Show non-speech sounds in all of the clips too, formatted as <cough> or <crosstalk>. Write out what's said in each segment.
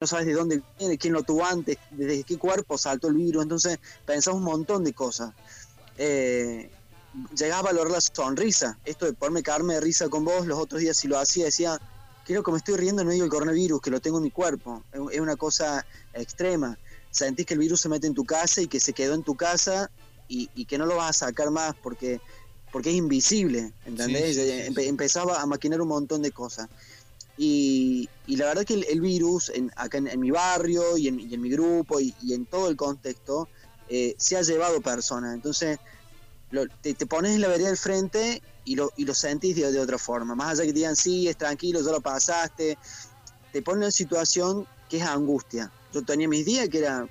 no sabes de dónde viene, quién lo tuvo antes, desde qué cuerpo saltó el virus, entonces pensás un montón de cosas. Eh, llegás a valorar la sonrisa, esto de ponerme caerme de risa con vos, los otros días si lo hacía decía, creo que me estoy riendo en medio del coronavirus, que lo tengo en mi cuerpo, es una cosa extrema. Sentís que el virus se mete en tu casa y que se quedó en tu casa y, que no lo vas a sacar más porque, porque es invisible, ¿entendés? Empezaba a maquinar un montón de cosas. Y, la verdad que el, virus, en, acá en, mi barrio y en, mi grupo y, en todo el contexto, eh, se ha llevado personas. Entonces, te, pones en la vereda del frente y lo, y lo sentís de, otra forma. Más allá que digan, sí, es tranquilo, ya lo pasaste, te pone en una situación que es angustia. Yo tenía mis días que era...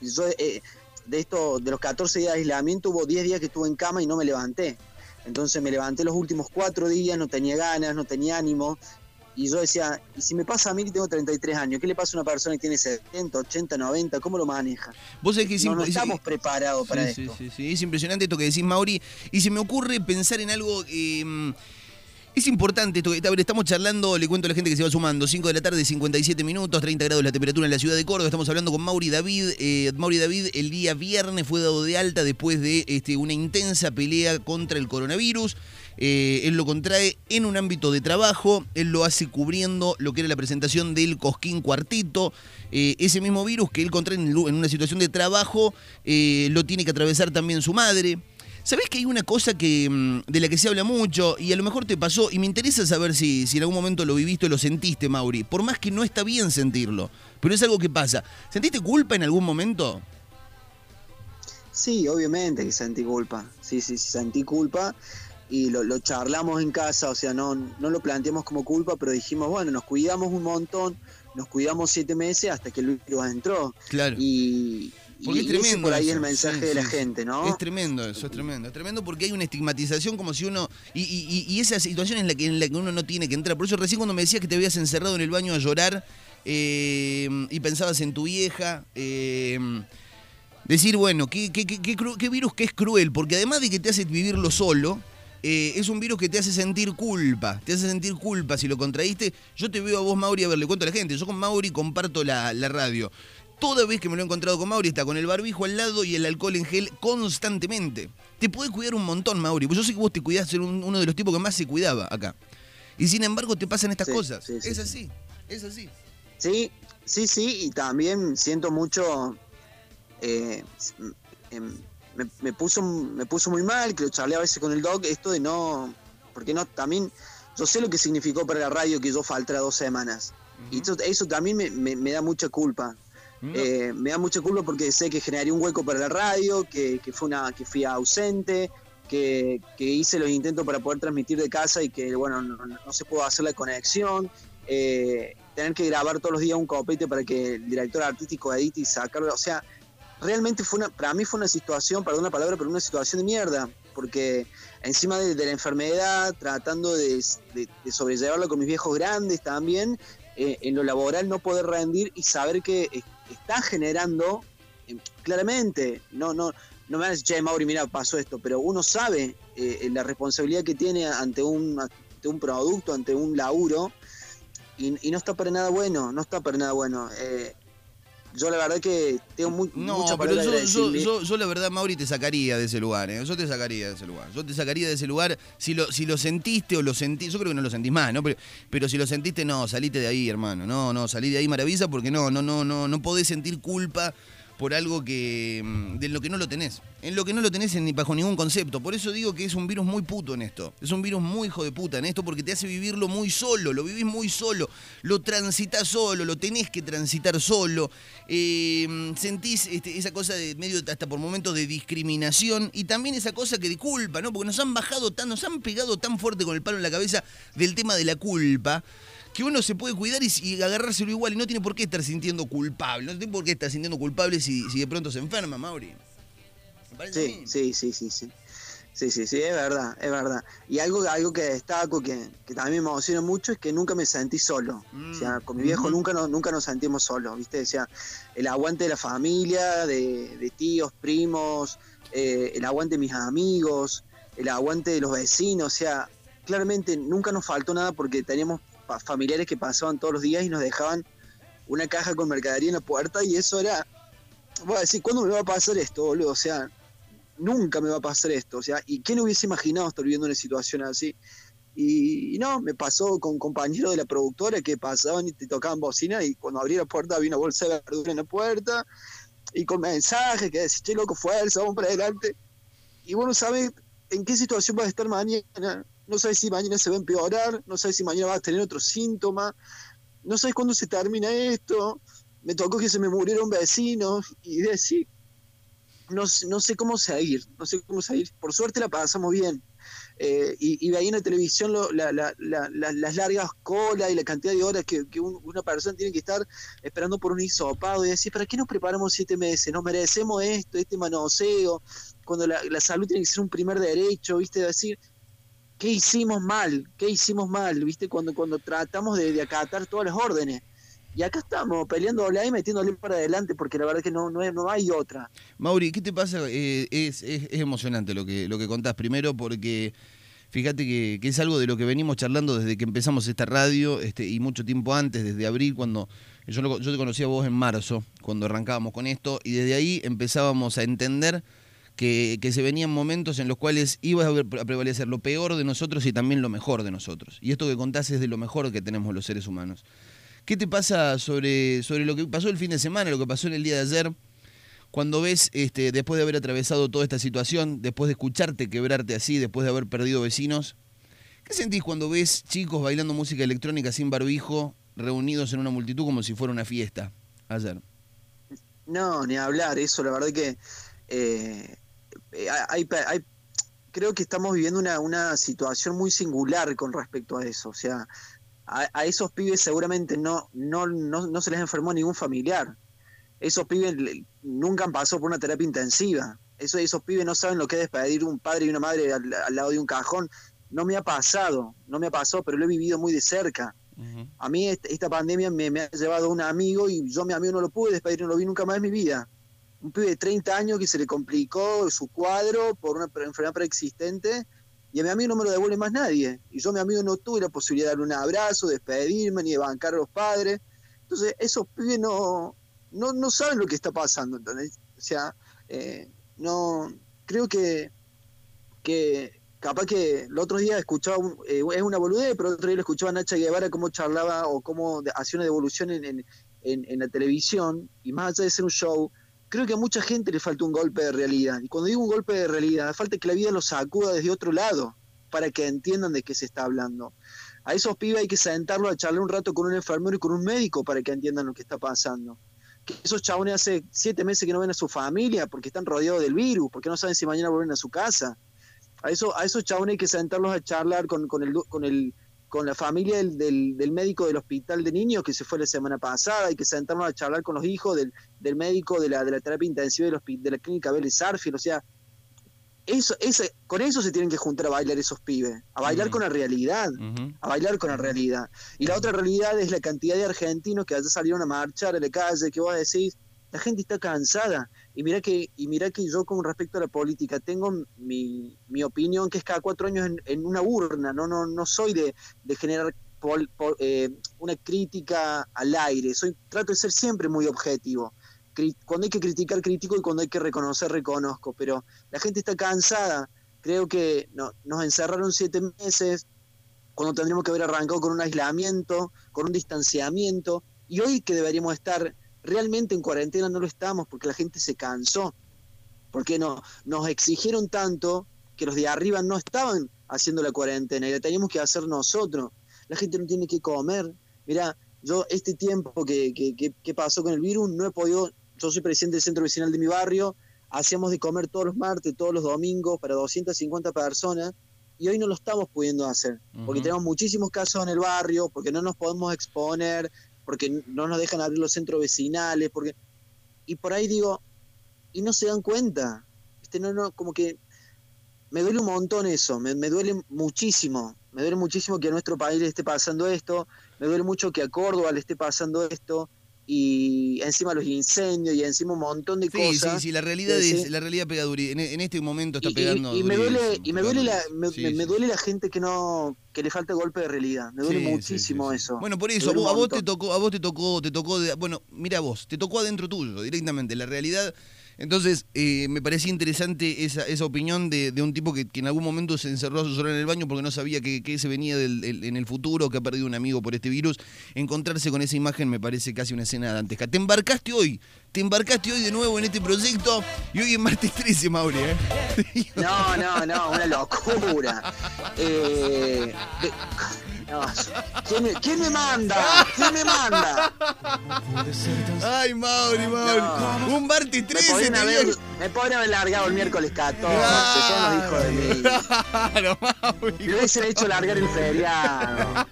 Yo, eh, de esto, de los 14 días de aislamiento, hubo 10 días que estuve en cama y no me levanté. Entonces me levanté los últimos 4 días, no tenía ganas, no tenía ánimo. Y yo decía, ¿y si me pasa a mí que tengo 33 años? ¿Qué le pasa a una persona que tiene 70, 80, 90? ¿Cómo lo maneja? Vos que no, estamos preparados para sí, esto. Sí, sí, es impresionante esto que decís, Mauri. Y se me ocurre pensar en algo... Eh, es importante esto. A ver, estamos charlando, le cuento a la gente que se va sumando. 5 de la tarde, 57 minutos, 30 grados la temperatura en la ciudad de Córdoba. Estamos hablando con Mauri David. Eh, Mauri David el día viernes fue dado de alta después de este, una intensa pelea contra el coronavirus. Eh, él lo contrae en un ámbito de trabajo, él lo hace cubriendo lo que era la presentación del Cosquín Cuartito. Eh, ese mismo virus que él contrae en, una situación de trabajo lo tiene que atravesar también su madre. ¿Sabés que hay una cosa que, mm, de la que se habla mucho y a lo mejor te pasó y me interesa saber si, si en algún momento lo viviste o lo sentiste, Mauri? Por más que no está bien sentirlo, pero es algo que pasa. ¿Sentiste culpa en algún momento? Sí, obviamente que sentí culpa. Sí, sí, sí sentí culpa y lo, charlamos en casa, o sea, no, no lo planteamos como culpa, pero dijimos, bueno, nos cuidamos un montón, nos cuidamos siete meses hasta que el virus entró. Claro. Y, porque es tremendo. por ahí el mensaje de la gente, ¿no? Es tremendo eso, es tremendo. Es tremendo porque hay una estigmatización como si uno. Y, esa situación en la, que, en la que uno no tiene que entrar. Por eso recién cuando me decías que te habías encerrado en el baño a llorar eh, y pensabas en tu vieja. Eh, decir, bueno, ¿qué, qué, virus que es cruel, porque además de que te hace vivirlo solo, eh, es un virus que te hace sentir culpa, te hace sentir culpa si lo contraíste. Yo te veo a vos, Mauri, a ver, le cuento a la gente, yo con Mauri comparto la, la radio. Toda vez que me lo he encontrado con Mauri está con el barbijo al lado y el alcohol en gel constantemente. Te puede cuidar un montón, Mauri. Pues yo sé que vos te cuidás, ser uno de los tipos que más se cuidaba acá. Y sin embargo te pasan estas cosas. es así, es así. Sí, sí, sí, y también siento mucho. Eh, em, me, puso, me puso muy mal, que lo charlé a veces con el doc, esto de no. Porque no, también. Yo sé lo que significó para la radio que yo faltara dos semanas. Y eso, también me da mucha culpa. Eh, me da mucha culpa porque sé que generé un hueco para la radio, que, fue una, que fui ausente, que, hice los intentos para poder transmitir de casa y que bueno no, se pudo hacer la conexión. Eh, tener que grabar todos los días un copete para que el director artístico edite y sacarlo. O sea, realmente fue una, para mí fue una situación, perdón la palabra, pero una situación de mierda. Porque encima de, la enfermedad, tratando de, de, sobrellevarla con mis viejos grandes también, eh, en lo laboral no poder rendir y saber que está generando, eh, claramente, no, no, no me van a decir, che, Mauri, mira, pasó esto, pero uno sabe eh, la responsabilidad que tiene ante un, ante un producto, ante un laburo, y, no está para nada bueno, no está para nada bueno. Eh, yo la verdad que tengo muy, no, pero yo, yo, yo, la verdad, Mauri, te sacaría de ese lugar, ¿eh? Yo te sacaría de ese lugar. Yo te sacaría de ese lugar si lo, si lo sentiste o lo sentís, yo creo que no lo sentís más, ¿no? Pero, pero si lo sentiste, no, salite de ahí, hermano. No, no, salí de ahí maravilla porque no, no, no, no, no podés sentir culpa por algo que mm, de lo que no lo tenés. En lo que no lo tenés ni bajo ningún concepto. Por eso digo que es un virus muy puto en esto. Es un virus muy hijo de puta en esto porque te hace vivirlo muy solo. Lo vivís muy solo. Lo transitas solo. Lo tenés que transitar solo. Eh, sentís este, esa cosa de medio hasta por momentos de discriminación. Y también esa cosa que de culpa, ¿no? Porque nos han bajado tan, nos han pegado tan fuerte con el palo en la cabeza del tema de la culpa que uno se puede cuidar y, agarrárselo igual y no tiene por qué estar sintiendo culpable. No tiene por qué estar sintiendo culpable si, si de pronto se enferma, Mauri. Sí, sí, sí, sí, sí. Sí, sí, sí, es verdad, es verdad. Y algo, algo que destaco, que, también me emociona mucho, es que nunca me sentí solo. o sea, con mi viejo nunca, nos, nunca nos sentimos solos, ¿viste? O sea, el aguante de la familia, de, tíos, primos, eh, el aguante de mis amigos, el aguante de los vecinos, o sea, claramente nunca nos faltó nada porque teníamos familiares que pasaban todos los días y nos dejaban una caja con mercadería en la puerta y eso era, voy a decir, ¿cuándo me va a pasar esto, boludo? O sea, nunca me va a pasar esto, o sea, ¿y quién hubiese imaginado estar viviendo una situación así? Y, no, me pasó con compañeros de la productora que pasaban y te tocaban bocina y cuando abrí la puerta había una bolsa de verdura en la puerta y con mensajes que decís, che, loco, fuerza, vamos para adelante. Y bueno, sabes en qué situación vas a estar mañana, no sabes si mañana se va a empeorar, no sabes si mañana vas a tener otro síntoma, no sabes cuándo se termina esto. Me tocó que se me murieron vecinos y decir, no, no sé cómo seguir, no sé cómo seguir. Por suerte la pasamos bien. Eh, y, y veía en la televisión las largas colas y la cantidad de horas que, una persona tiene que estar esperando por un hisopado y decir, ¿para qué nos preparamos siete meses? ¿Nos merecemos esto, este manoseo? Cuando la, salud tiene que ser un primer derecho, ¿viste? Decir, ¿qué hicimos mal? ¿Qué hicimos mal? ¿Viste? Cuando, cuando tratamos de, acatar todas las órdenes. Y acá estamos peleando y metiéndole para adelante porque la verdad es que no, no, no hay otra. Mauri, ¿qué te pasa? Eh, es, es, emocionante lo que, lo que contás. Primero porque fíjate que, es algo de lo que venimos charlando desde que empezamos esta radio este, y mucho tiempo antes, desde abril, cuando yo, yo te conocí a vos en marzo, cuando arrancábamos con esto, y desde ahí empezábamos a entender que, se venían momentos en los cuales iba a prevalecer lo peor de nosotros y también lo mejor de nosotros. Y esto que contás es de lo mejor que tenemos los seres humanos. ¿Qué te pasa sobre, sobre lo que pasó el fin de semana, lo que pasó en el día de ayer? Cuando ves, este, después de haber atravesado toda esta situación, después de escucharte quebrarte así, después de haber perdido vecinos, ¿qué sentís cuando ves chicos bailando música electrónica sin barbijo, reunidos en una multitud como si fuera una fiesta ayer? No, ni hablar, eso la verdad que eh, hay, creo que estamos viviendo una, una situación muy singular con respecto a eso. O sea, a, esos pibes seguramente no, no, no, se les enfermó ningún familiar. Esos pibes nunca han pasado por una terapia intensiva. Eso, esos pibes no saben lo que es despedir un padre y una madre al, lado de un cajón. No me ha pasado, no me ha pasado, pero lo he vivido muy de cerca. A mí esta, pandemia me, ha llevado a un amigo y yo a mi amigo no lo pude despedir, no lo vi nunca más en mi vida. Un pibe de 30 años que se le complicó su cuadro por una enfermedad preexistente y a mi amigo no me lo devuelve más nadie. Y yo a mi amigo no tuve la posibilidad de darle un abrazo, de despedirme, ni de bancar a los padres. Entonces, esos pibes no, no, no saben lo que está pasando, ¿entendés? O sea, eh, no, creo que, que capaz que el otro día escuchaba, eh, es una boludez, pero el otro día lo escuchaba a Nacha Guevara cómo charlaba o cómo hacía una devolución en, en, en la televisión, y más allá de ser un show, creo que a mucha gente le falta un golpe de realidad. Y cuando digo un golpe de realidad, falta que la vida los sacuda desde otro lado para que entiendan de qué se está hablando. A esos pibes hay que sentarlos a charlar un rato con un enfermero y con un médico para que entiendan lo que está pasando. Que esos chabones hace siete meses que no ven a su familia porque están rodeados del virus, porque no saben si mañana vuelven a su casa. A, eso, a esos chabones hay que sentarlos a charlar con, con, el, con el con la familia del, del, médico del hospital de niños que se fue la semana pasada y que sentarnos a charlar con los hijos del, del médico de la, de la terapia intensiva de, de la clínica Vélez Sarfield. O sea, eso, ese, con eso se tienen que juntar a bailar esos pibes, a bailar con la realidad, a bailar con la realidad. Y la otra realidad es la cantidad de argentinos que allá salieron a marchar a la calle, que vos decís, la gente está cansada. Y mira que, y mira que yo con respecto a la política tengo mi, mi opinión que es cada cuatro años en, una urna, no, no, no soy de, de generar eh, una crítica al aire, soy, trato de ser siempre muy objetivo. Cuando hay que criticar, critico y cuando hay que reconocer, reconozco. Pero la gente está cansada. Creo que no, nos encerraron siete meses, cuando tendríamos que haber arrancado con un aislamiento, con un distanciamiento, y hoy que deberíamos estar realmente en cuarentena no lo estamos porque la gente se cansó, porque no, nos exigieron tanto que los de arriba no estaban haciendo la cuarentena y la teníamos que hacer nosotros. La gente no tiene que comer. Mira, yo este tiempo que, que, que, pasó con el virus no he podido, yo soy presidente del centro vecinal de mi barrio, hacíamos de comer todos los martes, todos los domingos para 250 personas y hoy no lo estamos pudiendo hacer, porque tenemos muchísimos casos en el barrio, porque no nos podemos exponer, porque no nos dejan abrir los centros vecinales, porque y por ahí digo, y no se dan cuenta, este no no como que me duele un montón eso, me, duele muchísimo, me duele muchísimo que a nuestro país le esté pasando esto, me duele mucho que a Córdoba le esté pasando esto, y encima los incendios y encima un montón de cosas. Sí, sí, la realidad es, la realidad pega en, en, este momento está pegando. Y, me duele, y me duele la, me, duele la gente que no, que le falta golpe de realidad. Me duele muchísimo eso. Bueno, por eso, a vos, te tocó, a vos te tocó, te tocó, bueno, mira vos, te tocó adentro tuyo, directamente. La realidad entonces, eh, me parecía interesante esa, esa opinión de, un tipo que, en algún momento se encerró a su en el baño porque no sabía que, se venía en el futuro, que ha perdido un amigo por este virus. Encontrarse con esa imagen me parece casi una escena dantesca. Te embarcaste hoy, te embarcaste hoy de nuevo en este proyecto y hoy en martes <laughs> 13, Mauri. ¿eh? No, no, no, una locura. Eh, <laughs> ¿quién, me manda? ¿Quién me manda? Ay, Mauri, Mauri. Un martes 13. Me podrían, haber, largado el miércoles 14. Son los hijos de mí. Claro, Mauri. Me hubiesen hecho largar el feriado.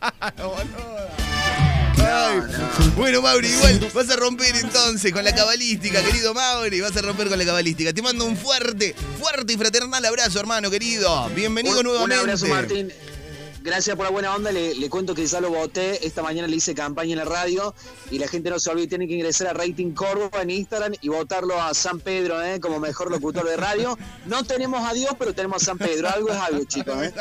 Bueno, Mauri, igual vas a romper entonces con la cabalística, querido Mauri. Vas a romper con la cabalística. Te mando un fuerte, fuerte y fraternal abrazo, hermano querido. Bienvenido nuevamente. Un abrazo, Martín gracias por la buena onda. Le, cuento que ya lo voté. Esta mañana le hice campaña en la radio y la gente no se olvide, tiene que ingresar a Rating Córdoba en Instagram y votarlo a San Pedro ¿eh? como mejor locutor de radio. No tenemos a Dios, pero tenemos a San Pedro. Algo es algo, <laughs> chicos. ¿eh?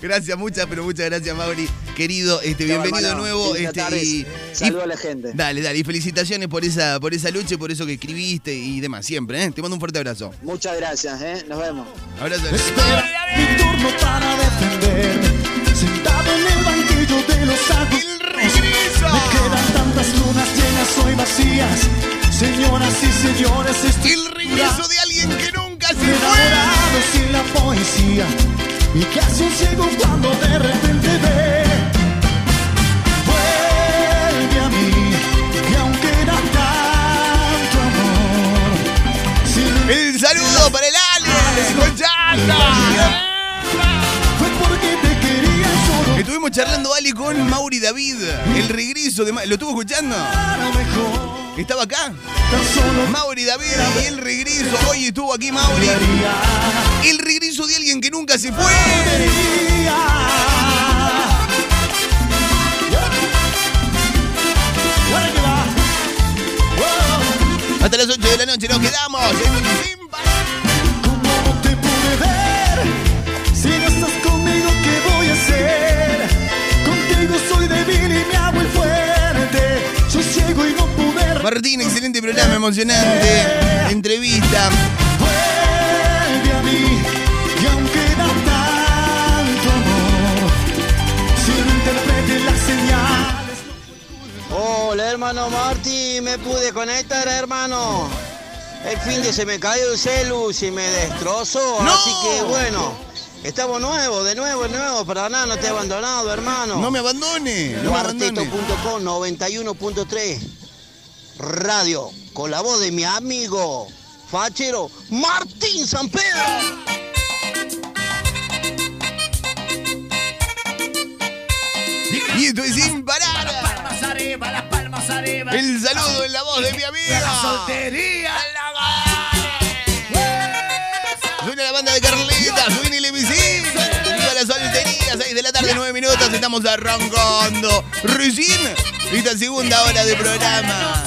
Gracias, muchas, pero muchas gracias, Mauri. Querido, este, bienvenido de nuevo. Este, y, Saludos a la gente. Dale, dale. Y felicitaciones por esa, por esa lucha y por eso que escribiste y demás, siempre. ¿eh? Te mando un fuerte abrazo. Muchas gracias, ¿eh? nos vemos. Abrazo. mi turno para defender sentado en el banquillo de los ¡El Charlando Ali con Mauri David, el regreso de ¿Lo estuvo escuchando? ¿Estaba acá? Mauri David y el regreso. Hoy estuvo aquí Mauri. El regreso de alguien que nunca se fue. Hasta las 8 de la noche nos quedamos Martín, excelente programa, emocionante. Entrevista. Vuelve a mí, y aunque da tanto amor, si no interprete las señales. Hola, hermano Martín, me pude conectar, hermano. El fin de se me cayó el celu y me destrozó, así que bueno. Estamos nuevos, de nuevo, de nuevo, para nada, no te he abandonado, hermano. No me abandone, no me abandone. 91.3 Radio, con la voz de mi amigo fachero Martín San Pedro. Y esto es sin parar. Las palmas arriba, las palmas arriba. El saludo en la voz de mi amiga. La soltería. Suena la banda de Carlitas, 6 de la tarde, 9 minutos. Estamos arrancando. Recién esta segunda hora de programa.